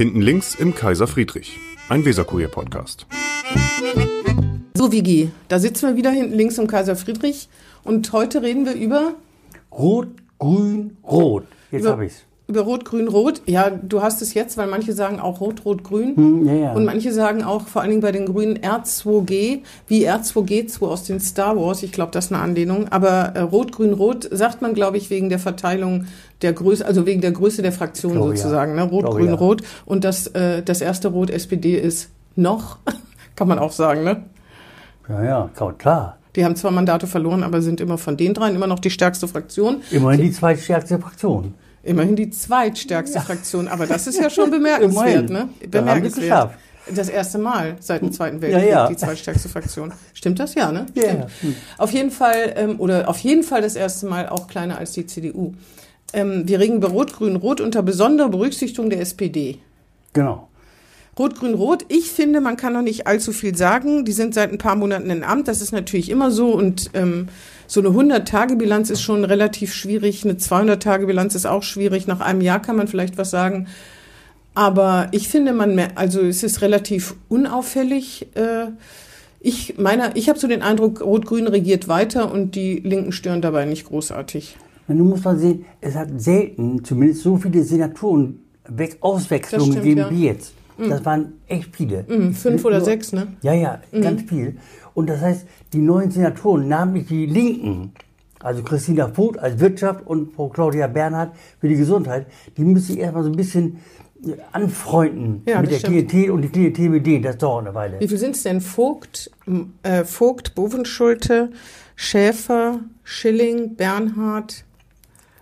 Hinten links im Kaiser Friedrich, ein Weserkurier-Podcast. So, Vigi, da sitzen wir wieder hinten links im Kaiser Friedrich und heute reden wir über. Rot, Grün, Rot. Jetzt über, habe ich's. Über Rot, Grün, Rot. Ja, du hast es jetzt, weil manche sagen auch Rot, Rot, Grün. Hm, ja, ja. Und manche sagen auch, vor allen Dingen bei den Grünen, R2G, wie R2G2 aus den Star Wars. Ich glaube, das ist eine Anlehnung. Aber äh, Rot, Grün, Rot sagt man, glaube ich, wegen der Verteilung der Größe, also wegen der Größe der Fraktion Glaube, ja. sozusagen. Ne? Rot, Glaube, Grün. Rot. Und das, äh, das erste Rot SPD ist noch, kann man auch sagen, ne? Ja, ja, klar, klar. Die haben zwar Mandate verloren, aber sind immer von den dreien immer noch die stärkste Fraktion. Immerhin die zweitstärkste Fraktion. Immerhin die zweitstärkste Fraktion, aber das ist ja schon bemerkenswert, ne? Bemerkenswert. Das erste Mal seit dem Zweiten Weltkrieg Ja, ja. die zweitstärkste Fraktion. Stimmt das? Ja, ne? Ja, ja. Hm. Auf jeden Fall, ähm, oder auf jeden Fall das erste Mal auch kleiner als die CDU. Ähm, wir reden über Rot-Grün-Rot unter besonderer Berücksichtigung der SPD. Genau. Rot-Grün-Rot, ich finde, man kann noch nicht allzu viel sagen. Die sind seit ein paar Monaten in Amt, das ist natürlich immer so. Und ähm, so eine 100-Tage-Bilanz ist schon relativ schwierig. Eine 200-Tage-Bilanz ist auch schwierig. Nach einem Jahr kann man vielleicht was sagen. Aber ich finde, man, also es ist relativ unauffällig. Äh, ich meiner, ich habe so den Eindruck, Rot-Grün regiert weiter und die Linken stören dabei nicht großartig. Und nun muss man sehen, es hat selten zumindest so viele Senatoren Auswechslungen gegeben ja. wie jetzt. Das waren echt viele. Hm, fünf oder Nur- sechs, ne? Ja, ja, Mhm. ganz viel. Und das heißt, die neuen Senatoren, namentlich die Linken, also Christina Vogt als Wirtschaft und Frau Claudia Bernhardt für die Gesundheit, die müssen sich erstmal so ein bisschen äh, anfreunden Ja, mit der stimmt. Klientel und die Klientel mit denen. Das dauert eine Weile. Wie viel sind es denn? Vogt, äh, Vogt, Bovenschulte, Schäfer, Schilling, Bernhard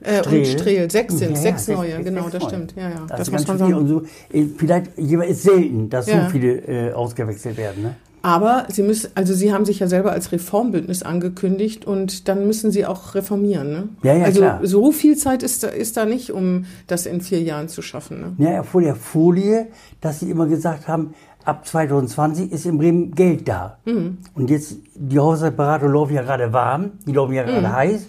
äh, und Strehl. Sechs sind Ja, ja, sechs sechs- neue, sechs- genau, sechs das neue. stimmt. Ja, ja, Das, das, ist muss ganz man sagen. Und so, äh, vielleicht ist selten, dass Ja. so viele äh, ausgewechselt werden. Ne? Aber sie müssen, also sie haben sich ja selber als Reformbündnis angekündigt und dann müssen sie auch reformieren. Ne? Ja, ja, also klar. so viel Zeit ist da, ist da nicht, um das in vier Jahren zu schaffen. Ne? Ja, vor der Folie, dass sie immer gesagt haben, ab 2020 ist in Bremen Geld da. Mhm. Und jetzt, die Haushaltsberatungen laufen ja gerade warm, die laufen ja Mhm. gerade heiß.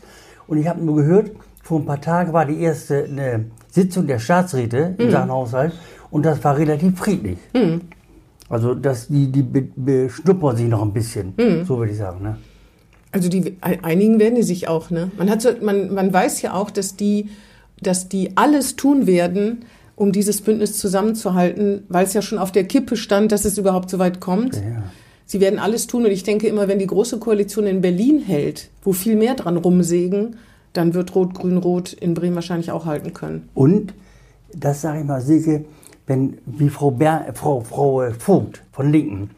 Und ich habe nur gehört, vor ein paar Tagen war die erste eine Sitzung der Staatsräte Mhm. in Sachen Haushalt und das war relativ friedlich. Also dass die, die be- beschnuppern sich noch ein bisschen, Mhm. so würde ich sagen. Ne? Also die einigen werden die sich auch, ne? Man hat so, man, man weiß ja auch, dass die, dass die alles tun werden, um dieses Bündnis zusammenzuhalten, weil es ja schon auf der Kippe stand, dass es überhaupt so weit kommt. Ja. Sie werden alles tun und ich denke immer, wenn die große Koalition in Berlin hält, wo viel mehr dran rumsägen, dann wird Rot-Grün-Rot in Bremen wahrscheinlich auch halten können. Und, das sage ich mal, Silke, wenn, wie Frau, Ber Frau, Frau Vogt von Linken,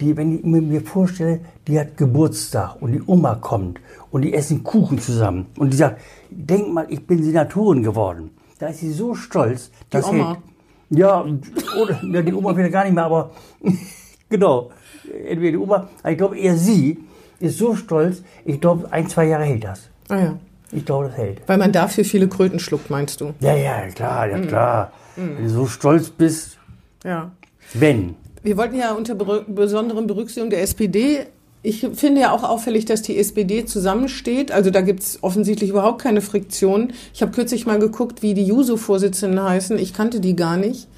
die, wenn ich mir- vorstelle, die hat Geburtstag und die Oma kommt und die essen Kuchen zusammen und die sagt, denk mal, ich bin Senatorin geworden. Da ist sie so stolz. Die Oma. hält- Ja, oder, ja, die Oma wieder gar nicht mehr, aber genau. Entweder die Oma, ich glaube eher sie ist so stolz, ich glaube, ein, zwei Jahre hält das. Ah ja. Ich glaube, das hält. Weil man dafür viele Kröten schluckt, meinst du? Ja, ja, klar, Mhm. ja klar. Wenn du so stolz bist, Ja. wenn. Wir wollten ja unter besonderen Berücksichtigung der SPD. Ich finde ja auch auffällig, dass die SPD zusammensteht. Also da gibt's offensichtlich überhaupt keine Friktion. Ich habe kürzlich mal geguckt, wie die Juso-Vorsitzenden heißen. Ich kannte die gar nicht.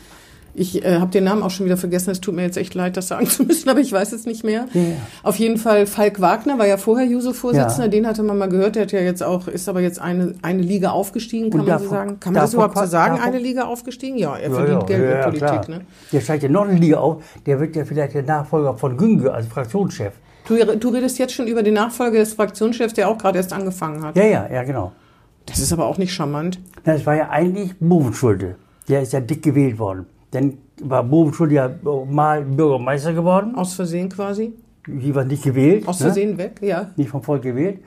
Ich äh, habe den Namen auch schon wieder vergessen. Es tut mir jetzt echt leid, das sagen zu müssen, aber ich weiß es nicht mehr. Ja, ja. Auf jeden Fall Falk Wagner war ja vorher Juso-Vorsitzender. Ja. Den hatte man mal gehört. Der hat ja jetzt auch ist aber jetzt eine eine Liga aufgestiegen, kann Und man so sagen. Kann man das überhaupt so sagen? davor- Eine Liga aufgestiegen? Ja, er verdient Geld mit Politik. klar. Ne? Der steigt ja noch eine Liga auf. Der wird ja vielleicht der Nachfolger von Güngö als Fraktionschef. Du, du redest jetzt schon über den Nachfolger des Fraktionschefs, der auch gerade erst angefangen hat. Ja, ja, ja, genau. Das ist aber auch nicht charmant. Das war ja eigentlich Bovenschulte. Der ist ja dick gewählt worden. Dann war Bovenschulte ja mal Bürgermeister geworden. Aus Versehen quasi. Die war nicht gewählt. Aus ne? Versehen weg, ja. Nicht vom Volk gewählt.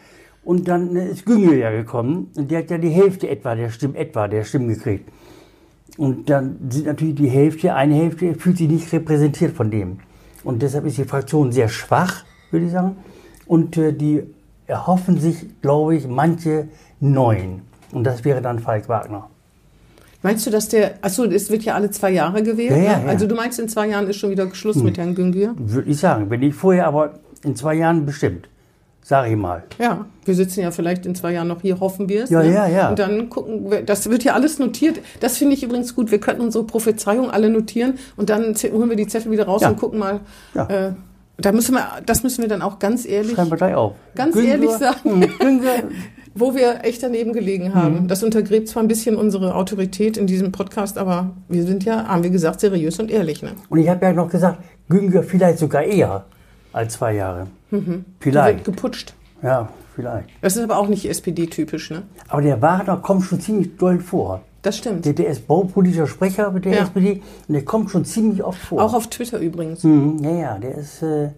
Und dann äh, ist Güngö ja gekommen. Und der hat ja die Hälfte etwa der Stimmen, etwa der Stimmen gekriegt. Und dann sind natürlich die Hälfte, eine Hälfte fühlt sich nicht repräsentiert von dem. Und deshalb ist die Fraktion sehr schwach, würde ich sagen. Und äh, die erhoffen sich, glaube ich, manche Neuen. Und das wäre dann Falk Wagner. Meinst du, dass der, achso, es wird ja alle zwei Jahre gewählt? Ja, ja, ne? ja. Also du meinst, in zwei Jahren ist schon wieder Schluss mit Herrn Güngür? Würde ich sagen. Wenn nicht vorher, aber in zwei Jahren bestimmt. sag ich mal. Ja, wir sitzen ja vielleicht in zwei Jahren noch hier, hoffen wir es. Ja, ne? ja, ja. Und dann gucken wir, das wird ja alles notiert. Das finde ich übrigens gut. Wir könnten unsere Prophezeiung alle notieren und dann holen wir die Zettel wieder raus Ja. und gucken mal. Ja. Äh, da müssen wir, das müssen wir dann auch ganz ehrlich, Schreiben wir gleich auf. Ganz Günther- ehrlich sagen. Hm, Günther- wo wir echt daneben gelegen haben. Mhm. Das untergräbt zwar ein bisschen unsere Autorität in diesem Podcast, aber wir sind ja, haben wir gesagt, seriös und ehrlich. Ne? Und ich habe ja noch gesagt, Günther vielleicht sogar eher als zwei Jahre. Mhm. Wird Vielleicht. geputscht. Ja, vielleicht. Das ist aber auch nicht SPD-typisch, ne? Aber der Wagner kommt schon ziemlich doll vor. Das stimmt. Der, der ist baupolitischer Sprecher mit der Ja. SPD und der kommt schon ziemlich oft vor. Auch auf Twitter übrigens. Mhm, ja, ja, der ist, äh,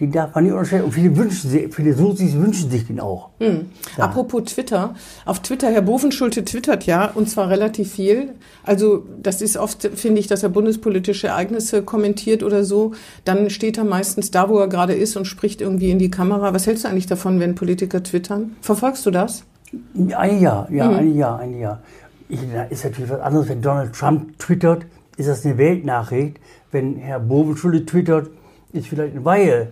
den darf man nicht unterstellen. Und viele wünschen sich, viele Sozis wünschen sich den auch. Hm. Apropos Twitter. Auf Twitter, Herr Bovenschulte twittert ja, und zwar relativ viel. Also das ist oft, finde ich, dass er bundespolitische Ereignisse kommentiert oder so. Dann steht er meistens da, wo er gerade ist und spricht irgendwie in die Kamera. Was hältst du eigentlich davon, wenn Politiker twittern? Verfolgst du das? Ein Jahr, ja, Mhm. ein Jahr, ein Jahr. Ich, da ist natürlich was anderes, wenn Donald Trump twittert, ist das eine Weltnachricht. Wenn Herr Bovenschulte twittert, ist vielleicht eine Weihe.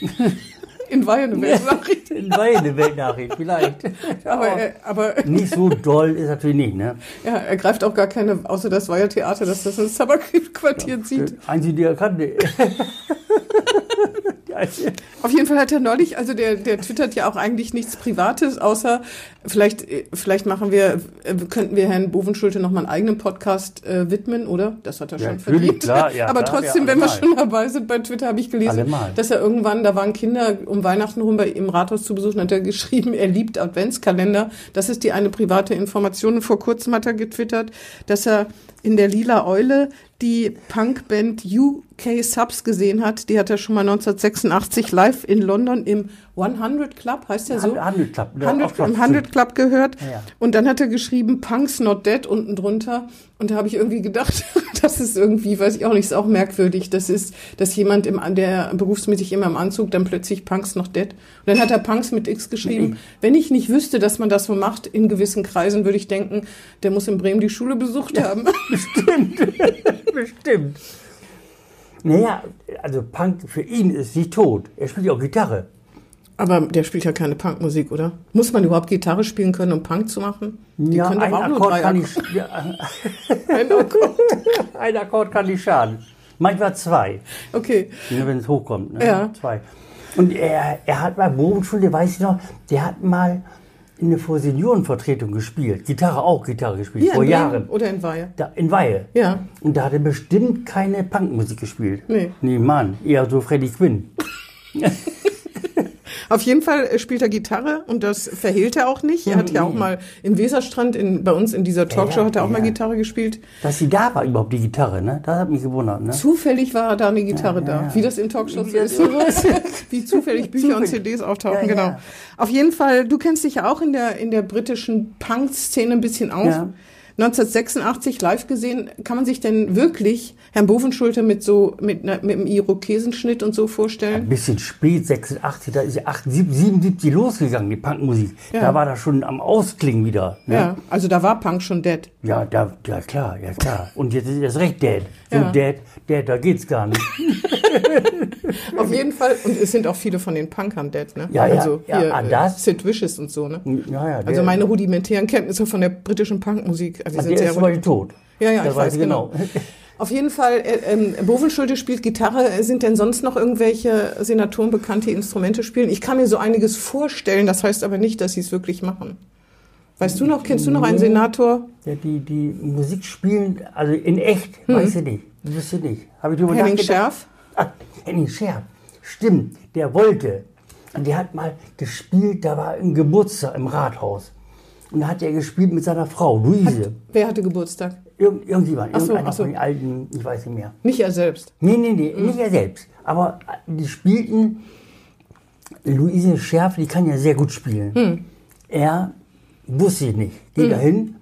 In Weihe eine Weltnachricht. Eine Weihe eine Weltnachricht, vielleicht. Aber, er, aber Nicht so doll ist natürlich nicht, ne? ja, er greift auch gar keine, außer das Weiher-Theater, dass das ins Tabakquartier zieht. Der Einzige, die er kannte. Einzige- Auf jeden Fall hat er neulich, also der, der twittert ja auch eigentlich nichts Privates, außer vielleicht, äh, vielleicht machen wir, äh, könnten wir Herrn Bovenschulte noch mal einen eigenen Podcast äh, widmen, oder? Das hat er Ja, schon verdient. klar, ja, Aber klar, trotzdem, ja, wenn wir schon dabei sind, bei Twitter habe ich gelesen, Allemal. dass er irgendwann, da waren Kinder um Weihnachten rum bei ihm im Rathaus zu besuchen, hat er geschrieben, er liebt Adventskalender. Das ist die eine private Information. Und vor kurzem hat er getwittert, dass er in der Lila Eule die Punkband UK Subs gesehen hat. Die hat er schon mal 1986 live in London im 100 Club, heißt der so? 100 Club, ja, 100, Oxford im 100 Club gehört. Ja, ja. Und dann hat er geschrieben, Punks not dead unten drunter. Und da habe ich irgendwie gedacht, das ist irgendwie, weiß ich auch nicht, ist auch merkwürdig. Das ist, dass jemand, im, der berufsmäßig immer im Anzug, dann plötzlich Punks not dead. Und dann hat er Punks mit X geschrieben. Wenn ich nicht wüsste, dass man das so macht in gewissen Kreisen, würde ich denken, der muss in Bremen die Schule besucht haben. Bestimmt. Naja, also Punk für ihn ist nicht tot. Er spielt ja auch Gitarre. Aber der spielt ja keine Punkmusik, oder? Muss man überhaupt Gitarre spielen können, um Punk zu machen? Die ja, können ein auch nur Akkord, drei kann nicht, ja, Ein Akkord. ein Akkord kann nicht schaden. Manchmal zwei, Okay. wenn es hochkommt. Ne? Ja. Zwei. Und er, er hat mal Bogenschule, weiß ich noch, der hat mal in der vor Seniorenvertretung gespielt. Gitarre auch Gitarre gespielt, Hier vor Jahren. Oder in Weihe? Da, in Weihe. Ja. Und da hat er bestimmt keine Punkmusik gespielt. Nee. Nee, Mann, eher so Freddie Quinn. Auf jeden Fall äh, spielt er Gitarre und das verhehlt er auch nicht. Er hat ja auch mal im Weserstrand, in, bei uns in dieser Talkshow, Ja, hat er auch ja. mal Gitarre gespielt. Dass sie da war überhaupt die Gitarre, ne? Das hat mich gewundert, ne? Zufällig war da eine Gitarre da, ja. wie das in Talkshows das ist. wie zufällig Bücher und Zufällig. CDs auftauchen, genau. Auf jeden Fall, du kennst dich ja auch in der, in der britischen Punk-Szene ein bisschen aus. Ja. 1986 live gesehen, kann man sich denn wirklich Herrn Bovenschulte mit so, mit, mit einem Irokesenschnitt und so vorstellen? Ein bisschen spät, 86, da ist ja 78, 77 losgegangen, die Punkmusik. Ja. Da war das schon am Ausklingen wieder. Ne? Ja, also da war Punk schon dead. Ja, da, ja klar, ja klar. Und jetzt ist das recht dead. So Ja. dead, dead, da geht's gar nicht. Auf jeden Fall, und es sind auch viele von den Punkern dead, ne? Ja, ja, also ja, hier, ah, äh, das? Sid Vicious und so, ne? Ja, ja, Also der- meine rudimentären Kenntnisse von der britischen Punkmusik, also die der sind ist sehr zum Beispiel tot. Ja, ja, das ich weiß genau. Auf jeden Fall, äh, ähm, Bovenschulte spielt Gitarre. Sind denn sonst noch irgendwelche Senatoren bekannt, die Instrumente spielen? Ich kann mir so einiges vorstellen, das heißt aber nicht, dass sie es wirklich machen. Weißt du noch, kennst du noch einen. Senator? Ja, die, die Musik spielen, also in echt, weiß ich nicht. Wüsste ich nicht. Habe ich drüber Hm. Henning nachgedacht? Scherf? Ah, Henning Scherf. Stimmt, der wollte. Und der hat mal gespielt, da war ein Geburtstag im Rathaus. Und da hat er gespielt mit seiner Frau, Luise. Wer hatte Geburtstag? Irgend, irgendjemand, Ach so, irgendeiner so. von den alten, ich weiß nicht mehr. Nicht er selbst. Nee, nee, nee, nicht er selbst. Aber äh, die spielten, Luise Scherf, die kann ja sehr gut spielen. Er wusste ich nicht, geht dahin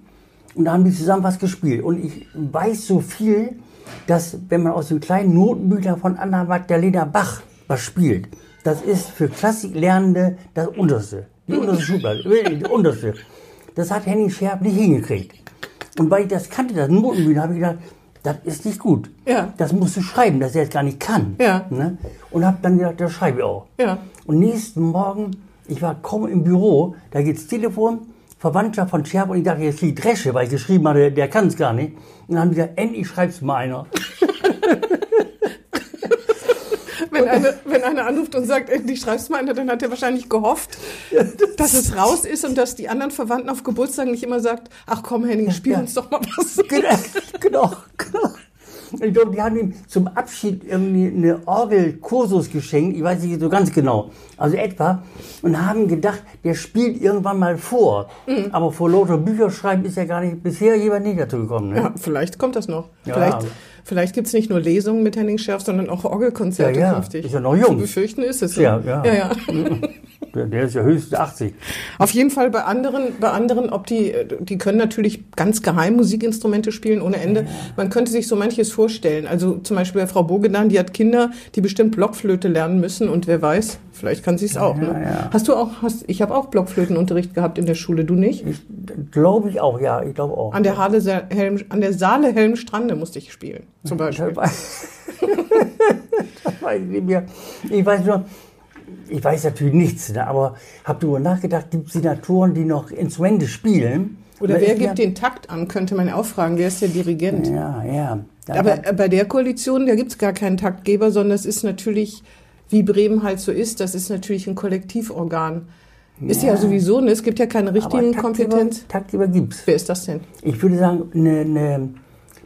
und da haben die zusammen was gespielt. Und ich weiß so viel, dass wenn man aus dem kleinen Notenbüchlein von Anna Magdalena Bach was spielt, das ist für Klassiklernende das Unterste. Die unterste Schublade, die unterste. Das hat Henning Scherf nicht hingekriegt. Und weil ich das kannte, das Notenbüchlein, habe ich gedacht, das ist nicht gut. Ja. Das musst du schreiben, dass er es gar nicht kann. Ja. Ne? Und habe dann gedacht, das schreibe ich auch. Ja. Und nächsten Morgen, ich war kaum im Büro, da geht's Telefon, Verwandtschaft von Scherb und ich dachte, jetzt kriegt Dresche, weil ich geschrieben hatte, der, kann es gar nicht. Und dann haben die gesagt, endlich schreibt's mal einer. Wenn, eine, wenn einer anruft und sagt, endlich schreibst mal einer, dann hat er wahrscheinlich gehofft, dass es raus ist und dass die anderen Verwandten auf Geburtstag nicht immer sagt, ach komm Henning, spiel Ja. uns doch mal was. genau, genau, genau. Ich glaube, die haben ihm zum Abschied irgendwie eine Orgelkursus geschenkt, ich weiß nicht so ganz genau, also etwa, und haben gedacht, der spielt irgendwann mal vor. Mhm. Aber vor lauter Bücher schreiben ist ja gar nicht, bisher jemand nicht dazu gekommen. Ne? Ja, vielleicht kommt das noch. Ja. Vielleicht, vielleicht gibt's nicht nur Lesungen mit Henning Scherf, sondern auch Orgelkonzerte Ja, ja. künftig. Ist ja noch jung. Zu befürchten ist es so. Ja, ja. ja, ja. Der, ist ja höchstens 80. Auf jeden Fall bei anderen, bei anderen, ob die, die können natürlich ganz geheim Musikinstrumente spielen ohne Ende. Man könnte sich so manches vorstellen. Also zum Beispiel bei Frau Bogedan, die hat Kinder, die bestimmt Blockflöte lernen müssen und wer weiß, vielleicht kann sie es auch. ne? ja. Hast du auch, hast, ich habe auch Blockflötenunterricht gehabt in der Schule, du nicht? Ich glaube ich auch, ja, ich glaube auch. An der, Halle, Helm, an der Saale Helmstrande musste ich spielen, zum Beispiel. Das weiß, ich nicht mehr. Ich weiß nur, ich weiß natürlich nichts, ne, aber habe darüber nachgedacht, gibt es Senatoren, die noch Instrumente spielen? Oder wer gibt der- den Takt an, könnte man auch fragen. Wer ist der Dirigent? Ja, ja. Aber äh, bei der Koalition, da gibt's gar keinen Taktgeber, sondern das ist natürlich, wie Bremen halt so ist, das ist natürlich ein Kollektivorgan. Ist ja, sowieso, ne? es gibt ja keine richtigen Taktgeber- Kompetenz. Taktgeber gibt's. Wer ist das denn? Ich würde sagen, ne, ne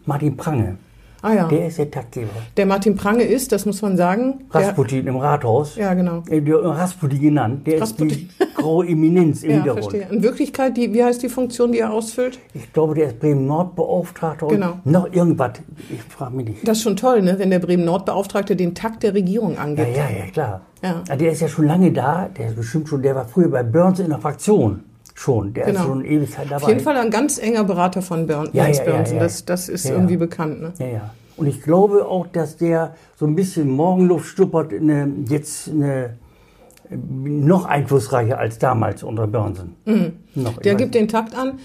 Martin Prange, Ah ja, der ist der Taktgeber. der Martin Prange ist, das muss man sagen. Rasputin im Rathaus. ja, genau. Äh, Rasputin genannt, der Rasputin. ist die graue Eminenz im Ja, Hintergrund. verstehe. In Wirklichkeit, die, wie heißt die Funktion, die er ausfüllt? Ich glaube, der ist Bremen-Nord-Beauftragter und Genau. noch irgendwas. Ich frage mich nicht. Das ist schon toll, ne? wenn der Bremen-Nord-Beauftragte den Takt der Regierung Ja, angibt. ja, ja, klar. Ja. Ah, Der ist ja schon lange da, der ist bestimmt schon, der war früher bei Burns in der Fraktion schon. Der Genau. ist schon Ewigkeit dabei. Auf jeden Fall ein ganz enger Berater von Bern, Ja, Jens ja, ja, Bernsen. ja. Das, das ist Ja, ja. irgendwie bekannt. Ne? Ja, ja. Und ich glaube auch, dass der so ein bisschen Morgenluft stuppert, eine, jetzt eine, noch einflussreicher als damals unter Börnsen. Noch, Mhm. Der gibt den Takt an.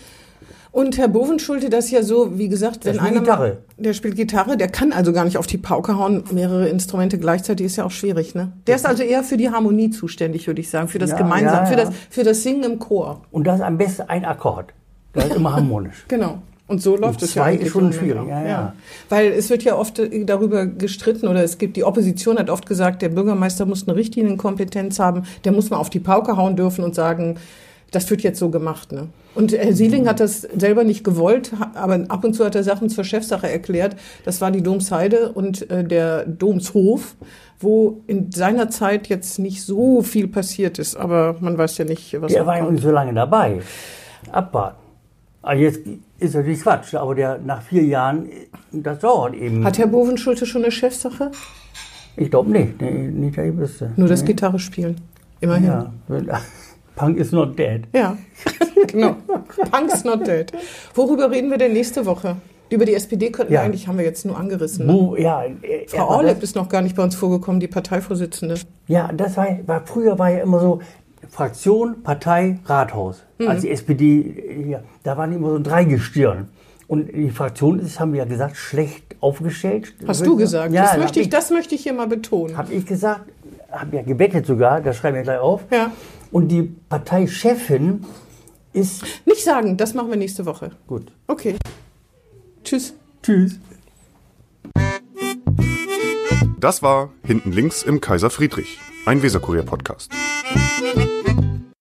Und Herr Bovenschulte, das ist ja so, wie gesagt, wenn spielt einer Gitarre. Der spielt Gitarre, der kann also gar nicht auf die Pauke hauen. Mehrere Instrumente gleichzeitig ist ja auch schwierig, ne? Der ist also eher für die Harmonie zuständig, würde ich sagen, für das Ja, Gemeinsam, ja, für ja. das für das Singen im Chor. Und das ist am besten ein Akkord. Das ist immer harmonisch. Genau. Und so läuft es ja zwei ist schon schwierig, ja, ja. Weil es wird ja oft äh, darüber gestritten oder es gibt, die Opposition hat oft gesagt, der Bürgermeister muss eine Richtlinienkompetenz haben, der muss mal auf die Pauke hauen dürfen und sagen, das wird jetzt so gemacht. Ne? Und Herr Sieling hat das selber nicht gewollt, aber ab und zu hat er Sachen zur Chefsache erklärt. Das war die Domsheide und äh, der Domshof, wo in seiner Zeit jetzt nicht so viel passiert ist, aber man weiß ja nicht, was Der noch war ja nicht so lange dabei. Abwarten. Also jetzt ist natürlich Quatsch, aber der nach vier Jahren, das dauert eben. Hat Herr Bovenschulte schon eine Chefsache? ich glaube nicht, nee, nicht, dass ich wüsste. Nur das nee. Gitarre spielen. Immerhin. Ja, Punk is not dead. Ja, genau. Punk's not dead. Worüber reden wir denn nächste Woche? Über die SPD könnten wir Ja. eigentlich, haben wir jetzt nur angerissen. Ne? Wo, ja, äh, Frau Orleb ist noch gar nicht bei uns vorgekommen, die Parteivorsitzende. ja, das war, war, früher war ja immer so Fraktion, Partei, Rathaus. Mhm. Als die SPD, äh, ja, da waren immer so ein Dreigestirn. Und die Fraktion ist, haben wir ja gesagt, schlecht aufgestellt. Hast du gesagt? Ja, das, möchte ich, hab das möchte ich hier mal betonen. Habe ich gesagt, habe ja gebettet sogar, das schreiben wir gleich auf. Ja. Und die Parteichefin ist Nicht sagen, das machen wir nächste Woche. gut. Okay. Tschüss. Tschüss. Das war Hinten links im Kaiser Friedrich, ein Weserkurier-Podcast.